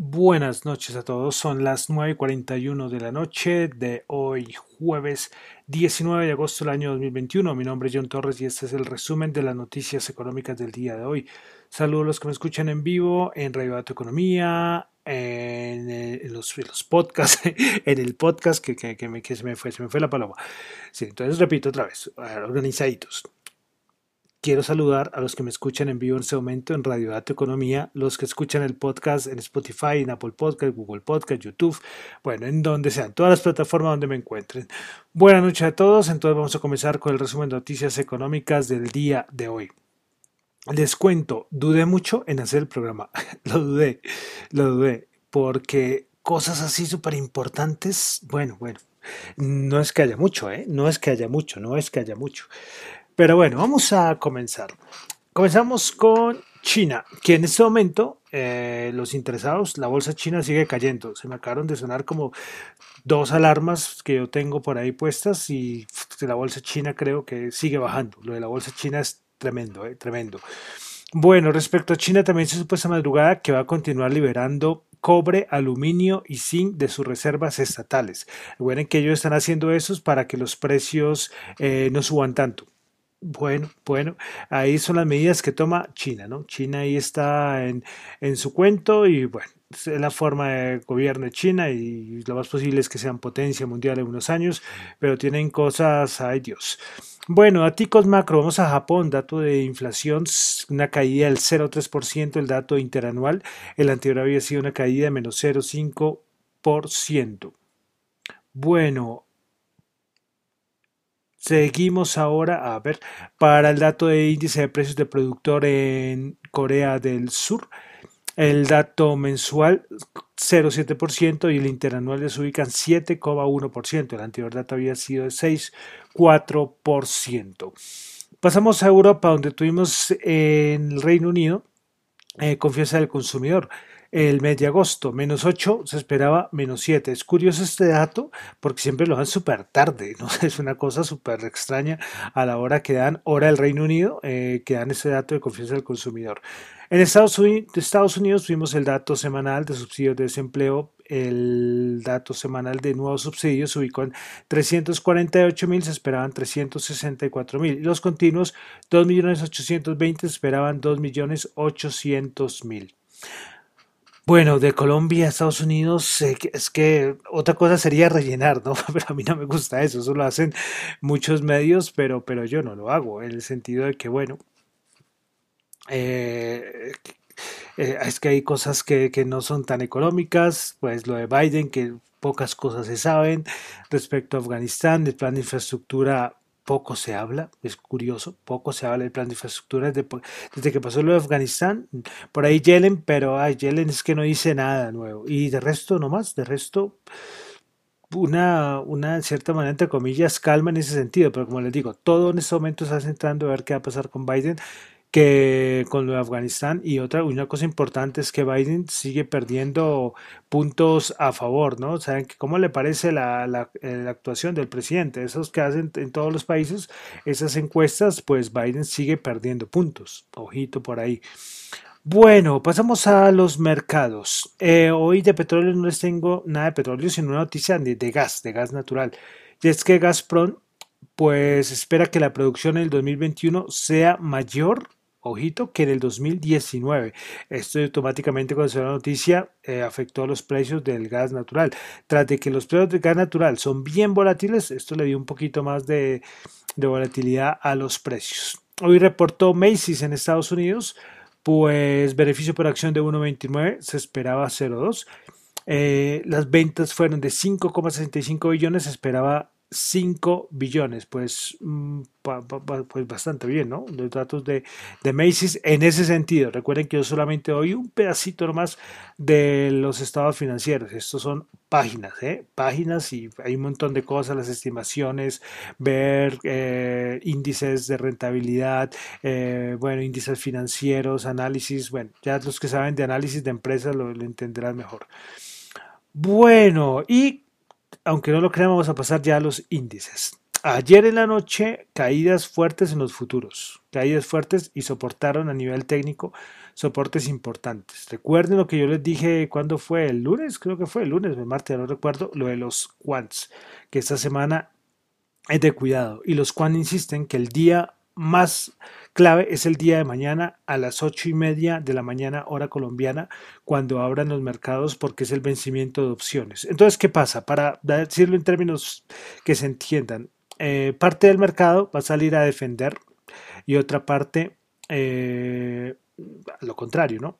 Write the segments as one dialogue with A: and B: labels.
A: Buenas noches a todos, son las 9.41 de la noche de hoy jueves 19 de agosto del año 2021. Mi nombre es John Torres y este es el resumen de las noticias económicas del día de hoy. Saludos a los que me escuchan en vivo en Radio Dato Economía, en, los, podcasts, en el podcast que, que, me, se, me fue, se me fue la paloma. Entonces repito otra vez, organizaditos. Quiero saludar a los que me escuchan en vivo en este momento en Radio Dato Economía, los que escuchan el podcast en Spotify, en Apple Podcast, Google Podcast, YouTube, bueno, en donde sean, todas las plataformas donde me encuentren. Buenas noches a todos, entonces vamos a comenzar con el resumen de noticias económicas del día de hoy. Les cuento, dudé mucho en hacer el programa, lo dudé, lo dudé, porque cosas así súper importantes, bueno, bueno, no es que haya mucho, ¿eh? No es que haya mucho, no es que haya mucho. Pero bueno, vamos a comenzar. Comenzamos con China, que en este momento eh, los interesados, la bolsa china sigue cayendo. Se me acabaron de sonar como dos alarmas que yo tengo por ahí puestas y la bolsa china creo que sigue bajando. Lo de la bolsa china es tremendo, eh, tremendo. Bueno, respecto a China también se supo esta madrugada que va a continuar liberando cobre, aluminio y zinc de sus reservas estatales. Recuerden que ellos están haciendo eso para que los precios eh, no suban tanto. Bueno, bueno, ahí son las medidas que toma China, ¿no? China ahí está en, en su cuento y bueno, es la forma de gobierno de China y lo más posible es que sean potencia mundial en unos años, pero tienen cosas, ay Dios. Bueno, a ticos macro, vamos a Japón, dato de inflación, una caída del 0,3%, el dato interanual, el anterior había sido una caída de menos 0,5%. Bueno, Seguimos ahora a ver para el dato de índice de precios de productor en Corea del Sur. El dato mensual 0,7% y el interanual se ubican 7,1%. El anterior dato había sido de 6,4%. Pasamos a Europa, donde tuvimos en el Reino Unido eh, confianza del consumidor el mes de agosto, menos 8, se esperaba menos 7. Es curioso este dato porque siempre lo dan súper tarde. Es una cosa súper extraña a la hora que dan, hora del Reino Unido, eh, que dan ese dato de confianza del consumidor. En Estados Unidos, Estados Unidos tuvimos el dato semanal de subsidios de desempleo el dato semanal de nuevos subsidios se ubicó en 348 mil, se esperaban 364 mil. Los continuos, 2 millones 820, se esperaban 2 millones 800 mil. Bueno, de Colombia a Estados Unidos es que otra cosa sería rellenar, ¿no? Pero a mí no me gusta eso, eso lo hacen muchos medios, pero, pero yo no lo hago, en el sentido de que, bueno, eh, eh, es que hay cosas que, que no son tan económicas, pues lo de Biden, que pocas cosas se saben respecto a Afganistán, el plan de infraestructura poco se habla, es curioso, poco se habla del plan de infraestructura desde, que pasó lo de Afganistán, por ahí Yellen, pero ay, Yellen es que no dice nada nuevo, y de resto nomás, de resto una, una cierta manera, entre comillas, calma en ese sentido, pero como les digo, todo en este momento está centrando a ver qué va a pasar con Biden con lo de Afganistán y otra una cosa importante es que Biden sigue perdiendo puntos a favor, ¿no? ¿Saben cómo le parece la, la, la, actuación del presidente? Esos que hacen en todos los países, esas encuestas, pues Biden sigue perdiendo puntos. Ojito por ahí. Bueno, pasamos a los mercados. Eh, hoy de petróleo no les tengo nada de petróleo, sino una noticia de, de gas, de gas natural. Y es que Gazprom pues espera que la producción en el 2021 sea mayor ojito, que en el 2019. Esto automáticamente cuando se la noticia eh, afectó los precios del gas natural. Tras de que los precios del gas natural son bien volátiles, esto le dio un poquito más de, volatilidad a los precios. Hoy reportó Macy's en Estados Unidos, pues beneficio por acción de 1.29, se esperaba 0.2. Eh, las ventas fueron de 5,65 billones, se esperaba 5 billones, pues, mm, pues bastante bien, ¿no? Los datos de, de, Macy's en ese sentido. Recuerden que yo solamente doy un pedacito nomás de los estados financieros. Estos son páginas, ¿eh? Páginas y hay un montón de cosas, las estimaciones, ver eh, índices de rentabilidad, eh, bueno, índices financieros, análisis, bueno, ya los que saben de análisis de empresas lo, lo entenderán mejor. Bueno, y aunque no lo crean, vamos a pasar ya a los índices. Ayer en la noche, caídas fuertes en los futuros, caídas fuertes y soportaron a nivel técnico soportes importantes. Recuerden lo que yo les dije cuando fue el lunes, creo que fue el lunes, el martes, no recuerdo, lo de los quants, que esta semana es de cuidado. Y los quants insisten que el día más clave es el día de mañana a las ocho y media de la mañana hora colombiana cuando abran los mercados porque es el vencimiento de opciones. Entonces, ¿qué pasa? Para decirlo en términos que se entiendan, eh, parte del mercado va a salir a defender y otra parte eh, lo contrario, ¿no?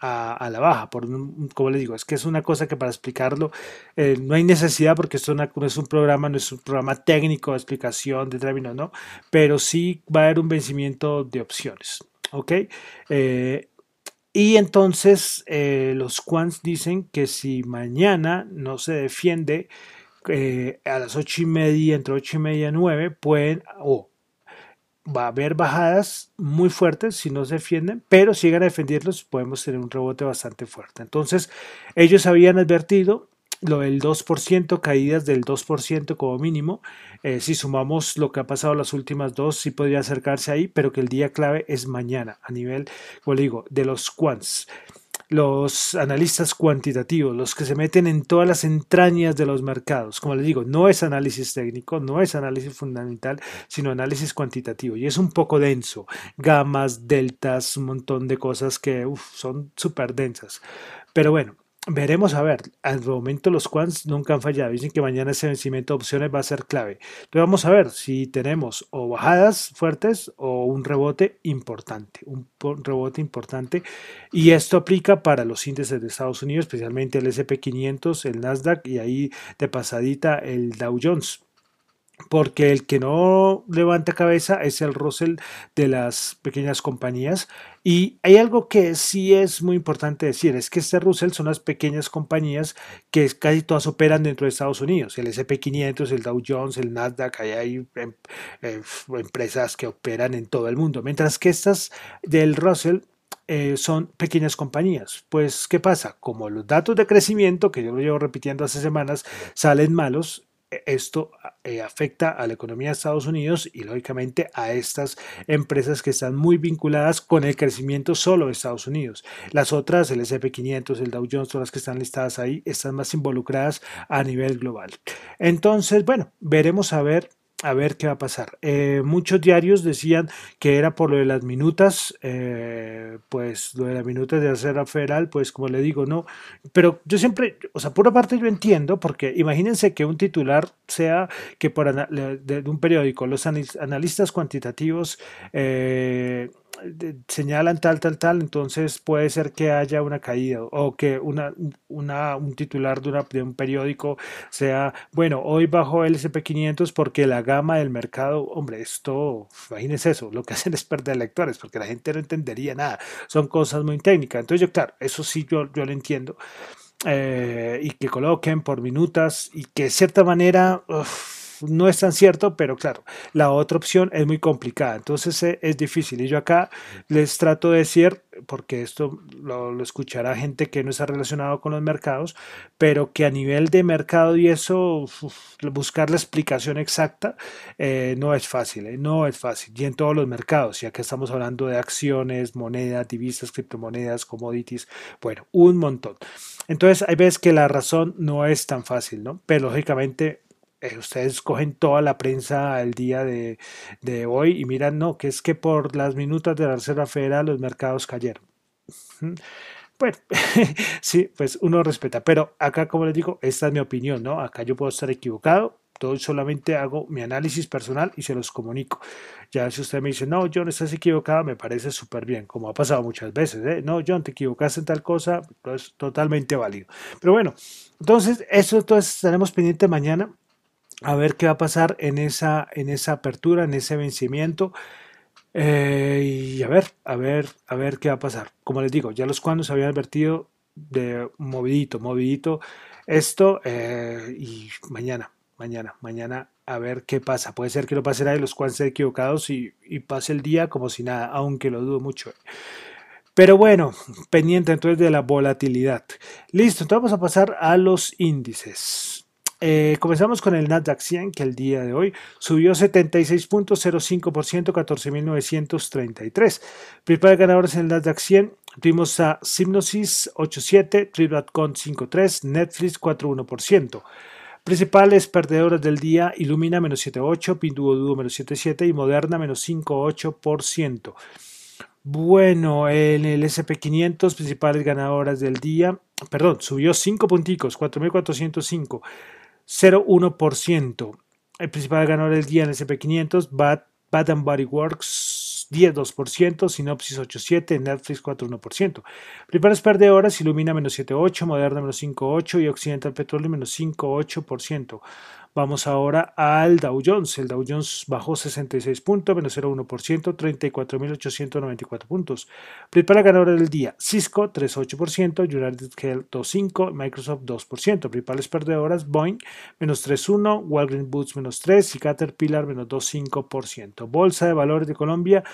A: A, la baja, por como le digo, es que es una cosa que para explicarlo eh, no hay necesidad porque esto no es un programa, no es un programa técnico de explicación de términos, ¿no? Pero sí va a haber un vencimiento de opciones, ¿ok? y entonces los quants dicen que si mañana no se defiende eh, a las ocho y media, entre ocho y media y 9, pueden, o va a haber bajadas muy fuertes si no se defienden, pero si llegan a defenderlos, podemos tener un rebote bastante fuerte. Entonces, ellos habían advertido lo del 2%, caídas del 2% como mínimo. Eh, si sumamos lo que ha pasado las últimas dos, sí podría acercarse ahí, pero que el día clave es mañana a nivel, como digo, de los quants los analistas cuantitativos, los que se meten en todas las entrañas de los mercados. Como les digo, no es análisis técnico, no es análisis fundamental, sino análisis cuantitativo. Y es un poco denso. Gamas, deltas, un montón de cosas que son súper densas. Pero bueno, Veremos a ver, al momento los quants nunca han fallado, dicen que mañana ese vencimiento de opciones va a ser clave. Entonces vamos a ver si tenemos o bajadas fuertes o un rebote importante, un rebote importante. Y esto aplica para los índices de Estados Unidos, especialmente el SP500, el Nasdaq y ahí de pasadita el Dow Jones porque el que no levanta cabeza es el Russell de las pequeñas compañías. Y hay algo que sí es muy importante decir, es que este Russell son las pequeñas compañías que casi todas operan dentro de Estados Unidos, el SP500, el Dow Jones, el Nasdaq, hay em, eh, empresas que operan en todo el mundo, mientras que estas del Russell eh, son pequeñas compañías. Pues, ¿qué pasa? Como los datos de crecimiento, que yo lo llevo repitiendo hace semanas, salen malos, esto eh, afecta a la economía de Estados Unidos y lógicamente a estas empresas que están muy vinculadas con el crecimiento solo de Estados Unidos. Las otras, el SP500, el Dow Jones, todas las que están listadas ahí, están más involucradas a nivel global. Entonces, bueno, veremos a ver a ver qué va a pasar. Eh, muchos diarios decían que era por lo de las minutas, eh, pues lo de las minutas de hacer federal, pues como le digo, no. Pero yo siempre, o sea, por parte yo entiendo, porque imagínense que un titular sea que por de, un periódico, los analistas cuantitativos eh, señalan tal, tal, tal, entonces puede ser que haya una caída o que una, una, un titular de, una, de un periódico sea, bueno, hoy bajó el SP500 porque la gama del mercado, hombre, esto, imagínense eso, lo que hacen es perder lectores porque la gente no entendería nada, son cosas muy técnicas. Entonces yo, claro, eso sí yo, yo lo entiendo. Eh, y que coloquen por minutas y que de cierta manera no es tan cierto, pero claro, la otra opción es muy complicada, entonces eh, es difícil. Y yo acá les trato de decir, porque esto lo, escuchará gente que no está relacionado con los mercados, pero que a nivel de mercado y eso, buscar la explicación exacta eh, no es fácil, eh, no es fácil. Y en todos los mercados, ya que estamos hablando de acciones, monedas, divisas, criptomonedas, commodities, bueno, un montón. Entonces hay veces que la razón no es tan fácil, ¿no? Pero lógicamente eh, ustedes cogen toda la prensa el día de, hoy y miran, no, que es que por las minutas de la Reserva Federal los mercados cayeron. Bueno, sí, pues uno respeta, pero acá, como les digo, esta es mi opinión, ¿no? Acá yo puedo estar equivocado, todo solamente hago mi análisis personal y se los comunico. Ya si usted me dice, no, John, estás equivocado, me parece súper bien, como ha pasado muchas veces, ¿eh? No, John, te equivocaste en tal cosa, es totalmente válido. Pero bueno, entonces, eso entonces estaremos pendientes mañana a ver qué va a pasar en esa, en esa apertura, en ese vencimiento. Eh, y a ver, a ver, a ver qué va a pasar. Como les digo, ya los cuantos habían advertido de movidito, movidito esto eh, y mañana, mañana, mañana a ver qué pasa. Puede ser que lo pasen ahí los cuantos equivocados y, y pase el día como si nada, aunque lo dudo mucho. Pero bueno, pendiente entonces de la volatilidad. Listo, entonces vamos a pasar a los índices. Eh, comenzamos con el Nasdaq 100, que el día de hoy subió 76.05%, 14.933. Principales ganadores en el Nasdaq 100 tuvimos a Sypnosis 8.7, Trip.com 5.3, Netflix 4.1%. Principales perdedoras del día, Illumina menos 7.8, Pinduoduo menos 7.7 y Moderna menos 5.8%. Bueno, en el SP500, principales ganadoras del día, perdón, subió 5 punticos, 4.405. 0,1%. El principal ganador del día en el SP500, Bad, Bad Body Works 10,2%, Synopsis 8,7%, Netflix 4,1%. Principales perdedoras, Illumina menos 7,8%, Moderna menos 5,8% y Occidental Petroleum menos 5,8%. Vamos ahora al Dow Jones. El Dow Jones bajó 66 puntos, menos 0,1%, 34.894 puntos. Principal ganadora del día, Cisco 3,8%, United Health 2,5%, Microsoft 2%. Principales perdedoras, Boeing menos 3,1%, Walgreens Boots menos 3% y Caterpillar menos 2,5%. Bolsa de Valores de Colombia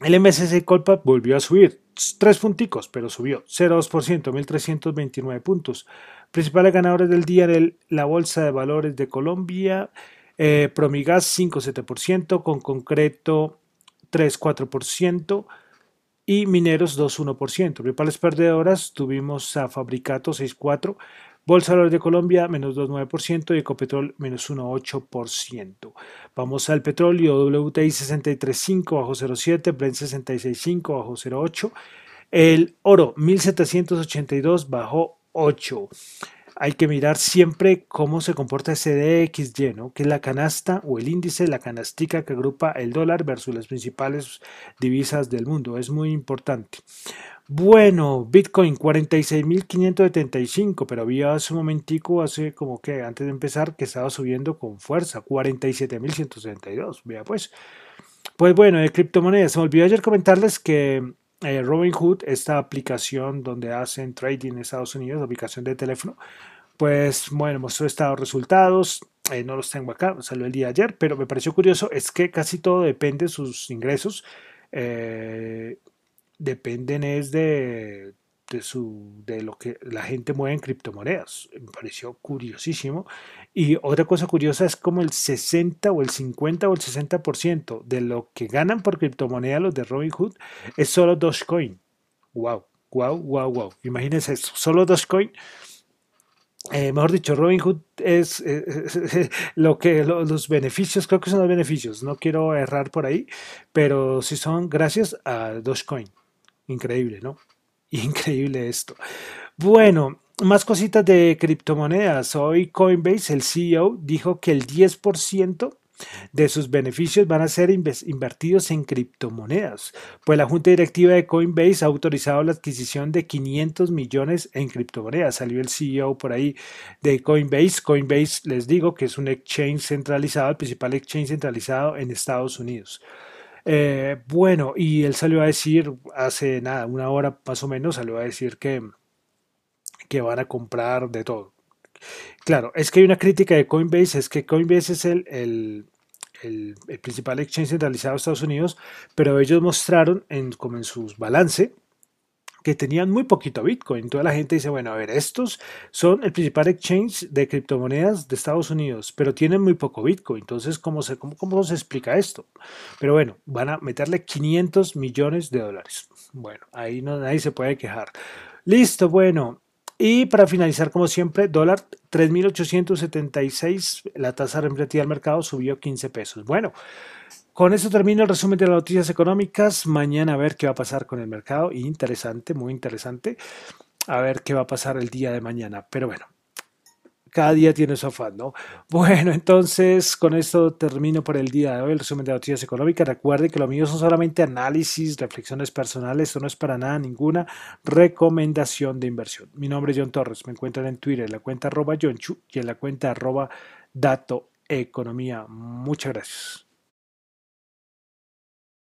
A: el MSCI Colpa volvió a subir, tres punticos, pero subió 0,2%, 1.329 puntos. Principales ganadores del día en la Bolsa de Valores de Colombia, eh, Promigas 5,7%, con concreto 3,4% y Mineros 2,1%. Principales perdedoras tuvimos a Fabricato 6,4%, Bolsa de Valores de Colombia, menos 2,9% y Ecopetrol, menos 1,8%. Vamos al petróleo, WTI 63,5 bajo 0,7, Brent 66,5 bajo 0,8. El oro 1782 bajo 8. Hay que mirar siempre cómo se comporta ese DXY, ¿no? que es la canasta o el índice, la canastica que agrupa el dólar versus las principales divisas del mundo. Es muy importante. Bueno, Bitcoin 46.575, pero había hace un momentico, hace como que antes de empezar, que estaba subiendo con fuerza, 47.162. Vea pues. Pues bueno, de criptomonedas. Se me olvidó ayer comentarles que eh, Robinhood, esta aplicación donde hacen trading en Estados Unidos, aplicación de teléfono, pues bueno, mostró estados resultados. Eh, no los tengo acá, salió el día de ayer, pero me pareció curioso, es que casi todo depende de sus ingresos. Eh, dependen es de, de, lo que la gente mueve en criptomonedas. Me pareció curiosísimo. Y otra cosa curiosa es como el 60 o el 50 o el 60% de lo que ganan por criptomonedas los de Robinhood es solo Dogecoin. Wow, wow, wow, wow. Imagínense eso, solo Dogecoin. Eh, mejor dicho, Robinhood es, lo que los beneficios, creo que son los beneficios, no quiero errar por ahí, pero sí son gracias a Dogecoin. Increíble, ¿no? Increíble esto. Bueno, más cositas de criptomonedas. Hoy Coinbase, el CEO, dijo que el 10% de sus beneficios van a ser invertidos en criptomonedas, pues la junta directiva de Coinbase ha autorizado la adquisición de 500 millones en criptomonedas. Salió el CEO por ahí de Coinbase. Coinbase, les digo que es un exchange centralizado, el principal exchange centralizado en Estados Unidos. Eh, bueno, y él salió a decir hace nada, una hora más o menos, salió a decir que, que van a comprar de todo. Claro, es que hay una crítica de Coinbase, es que Coinbase es el, el, el, principal exchange centralizado de Estados Unidos, pero ellos mostraron en, como en sus balance que tenían muy poquito Bitcoin. Toda la gente dice, bueno, a ver, estos son el principal exchange de criptomonedas de Estados Unidos, pero tienen muy poco Bitcoin. Entonces, ¿cómo se, cómo, cómo se explica esto? Pero bueno, van a meterle 500 millones de dólares. Bueno, ahí no, nadie se puede quejar. Listo, bueno. Y para finalizar, como siempre, dólar 3.876, la tasa representativa del mercado subió 15 pesos. Bueno, con eso termino el resumen de las noticias económicas. Mañana a ver qué va a pasar con el mercado. Interesante, muy interesante. A ver qué va a pasar el día de mañana. Pero bueno, cada día tiene su afán, ¿no? Bueno, entonces con esto termino por el día de hoy el resumen de noticias económicas. Recuerde que lo mío son solamente análisis, reflexiones personales. Esto no es para nada ninguna recomendación de inversión. Mi nombre es John Torres. Me encuentran en Twitter en la cuenta arroba John y en la cuenta arroba Dato Economía. Muchas gracias.